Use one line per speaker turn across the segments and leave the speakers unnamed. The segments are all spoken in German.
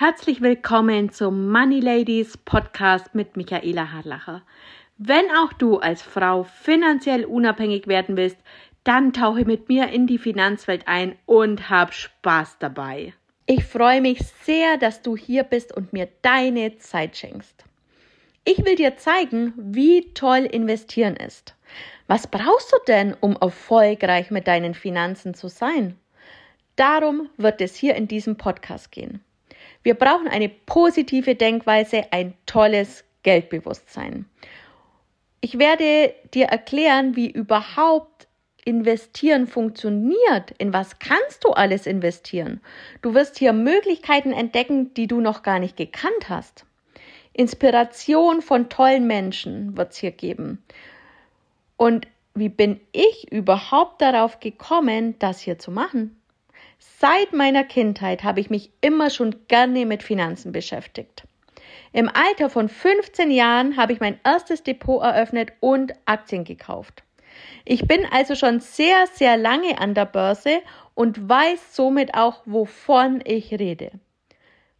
Herzlich willkommen zum Money Ladies Podcast mit Michaela Harlacher. Wenn auch du als Frau finanziell unabhängig werden willst, dann tauche mit mir in die Finanzwelt ein und hab Spaß dabei. Ich freue mich sehr, dass du hier bist und mir deine Zeit schenkst. Ich will dir zeigen, wie toll investieren ist. Was brauchst du denn, um erfolgreich mit deinen Finanzen zu sein? Darum wird es hier in diesem Podcast gehen. Wir brauchen eine positive Denkweise, ein tolles Geldbewusstsein. Ich werde dir erklären, wie überhaupt investieren funktioniert. In was kannst du alles investieren? Du wirst hier Möglichkeiten entdecken, die du noch gar nicht gekannt hast. Inspiration von tollen Menschen wird es hier geben. Und wie bin ich überhaupt darauf gekommen, das hier zu machen? Seit meiner Kindheit habe ich mich immer schon gerne mit Finanzen beschäftigt. Im Alter von 15 Jahren habe ich mein erstes Depot eröffnet und Aktien gekauft. Ich bin also schon sehr, sehr lange an der Börse und weiß somit auch, wovon ich rede.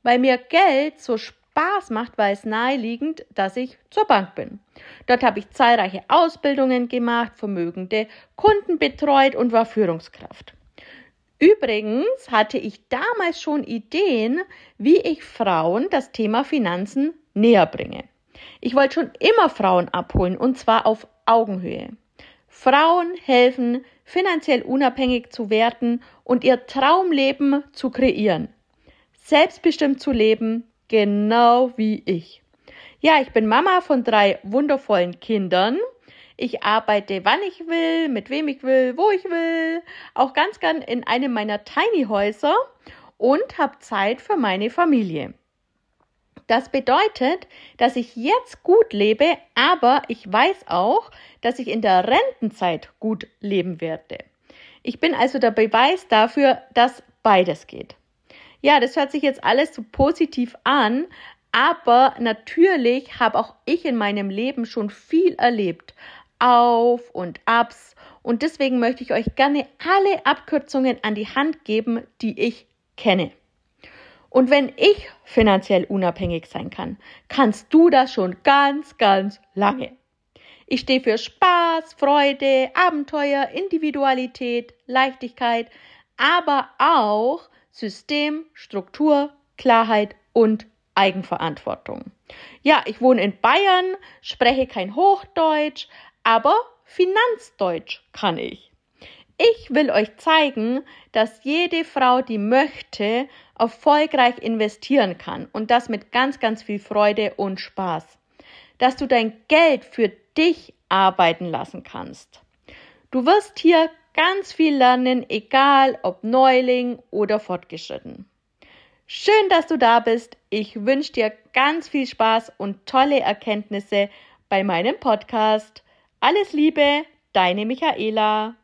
Weil mir Geld so Spaß macht, war es naheliegend, dass ich zur Bank bin. Dort habe ich zahlreiche Ausbildungen gemacht, vermögende Kunden betreut und war Führungskraft. Übrigens hatte ich damals schon Ideen, wie ich Frauen das Thema Finanzen näher bringe. Ich wollte schon immer Frauen abholen und zwar auf Augenhöhe. Frauen helfen, finanziell unabhängig zu werden und ihr Traumleben zu kreieren. Selbstbestimmt zu leben, genau wie ich. Ja, ich bin Mama von drei wundervollen Kindern ich arbeite, wann ich will, mit wem ich will, wo ich will, auch ganz gern in einem meiner Tiny Häuser und habe Zeit für meine Familie. Das bedeutet, dass ich jetzt gut lebe, aber ich weiß auch, dass ich in der Rentenzeit gut leben werde. Ich bin also der Beweis dafür, dass beides geht. Ja, das hört sich jetzt alles so positiv an, aber natürlich habe auch ich in meinem Leben schon viel erlebt. Auf und Abs. Und deswegen möchte ich euch gerne alle Abkürzungen an die Hand geben, die ich kenne. Und wenn ich finanziell unabhängig sein kann, kannst du das schon ganz, ganz lange. Ich stehe für Spaß, Freude, Abenteuer, Individualität, Leichtigkeit, aber auch System, Struktur, Klarheit und Eigenverantwortung. Ja, ich wohne in Bayern, spreche kein Hochdeutsch, aber Finanzdeutsch kann ich. Ich will euch zeigen, dass jede Frau, die möchte, erfolgreich investieren kann und das mit ganz, ganz viel Freude und Spaß. Dass du dein Geld für dich arbeiten lassen kannst. Du wirst hier ganz viel lernen, egal ob Neuling oder fortgeschritten. Schön, dass du da bist. Ich wünsche dir ganz viel Spaß und tolle Erkenntnisse bei meinem Podcast. Alles Liebe, deine Michaela.